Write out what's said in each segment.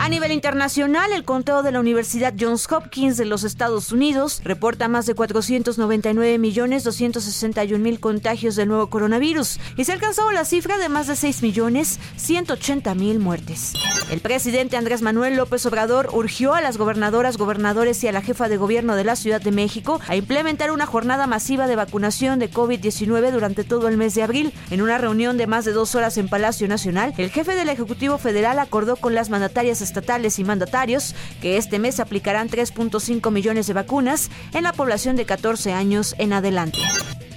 A nivel internacional, el conteo de la Universidad Johns Hopkins de los Estados Unidos reporta más de 499 millones 261 mil contagios del nuevo coronavirus y se ha alcanzado la cifra de más de 6 millones 180 mil muertes. El presidente Andrés Manuel López Obrador urgió a las gobernadoras, gobernadores y a la jefa de gobierno de la Ciudad de México a implementar una jornada masiva de vacunación de COVID-19 durante todo el mes de abril. En una reunión de más de dos horas en Palacio Nacional, el jefe del Ejecutivo Federal acordó con las mandatarias estatales y mandatarios que este mes aplicarán 3.5 millones de vacunas en la población de 14 años en adelante.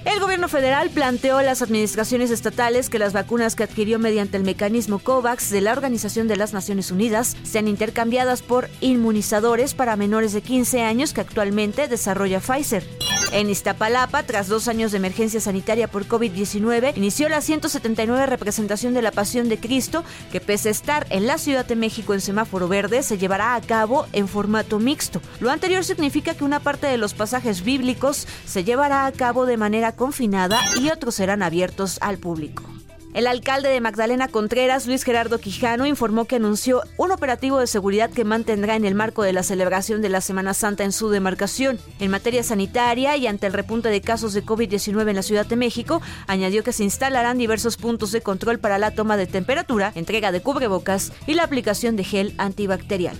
El gobierno federal planteó a las administraciones estatales que las vacunas que adquirió mediante el mecanismo COVAX de la Organización de las Naciones Unidas sean intercambiadas por inmunizadores para menores de 15 años que actualmente desarrolla Pfizer. En Iztapalapa, tras dos años de emergencia sanitaria por COVID-19, inició la 179 representación de la Pasión de Cristo, que pese a estar en la Ciudad de México en semáforo verde, se llevará a cabo en formato mixto. Lo anterior significa que una parte de los pasajes bíblicos se llevará a cabo de manera confinada y otros serán abiertos al público. El alcalde de Magdalena Contreras, Luis Gerardo Quijano, informó que anunció un operativo de seguridad que mantendrá en el marco de la celebración de la Semana Santa en su demarcación. En materia sanitaria y ante el repunte de casos de COVID-19 en la Ciudad de México, añadió que se instalarán diversos puntos de control para la toma de temperatura, entrega de cubrebocas y la aplicación de gel antibacterial.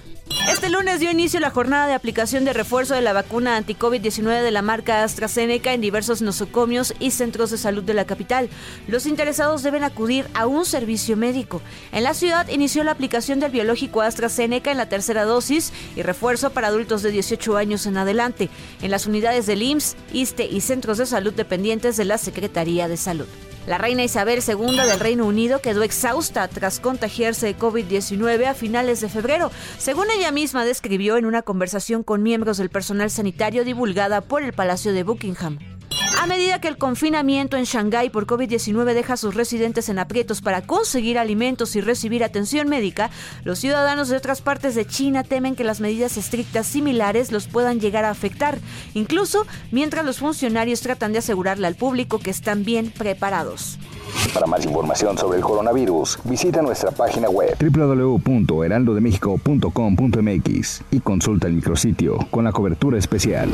Este lunes dio inicio la jornada de aplicación de refuerzo de la vacuna anti-COVID-19 de la marca AstraZeneca en diversos nosocomios y centros de salud de la capital. Los interesados deben acudir a un servicio médico. En la ciudad inició la aplicación del biológico AstraZeneca en la tercera dosis y refuerzo para adultos de 18 años en adelante, en las unidades del IMSS, ISTE y centros de salud dependientes de la Secretaría de Salud. La reina Isabel II del Reino Unido quedó exhausta tras contagiarse de COVID-19 a finales de febrero, según ella misma describió en una conversación con miembros del personal sanitario divulgada por el Palacio de Buckingham. A medida que el confinamiento en Shanghái por COVID-19 deja a sus residentes en aprietos para conseguir alimentos y recibir atención médica, los ciudadanos de otras partes de China temen que las medidas estrictas similares los puedan llegar a afectar, incluso mientras los funcionarios tratan de asegurarle al público que están bien preparados. Para más información sobre el coronavirus, visita nuestra página web www.heraldodemexico.com.mx y consulta el micrositio con la cobertura especial.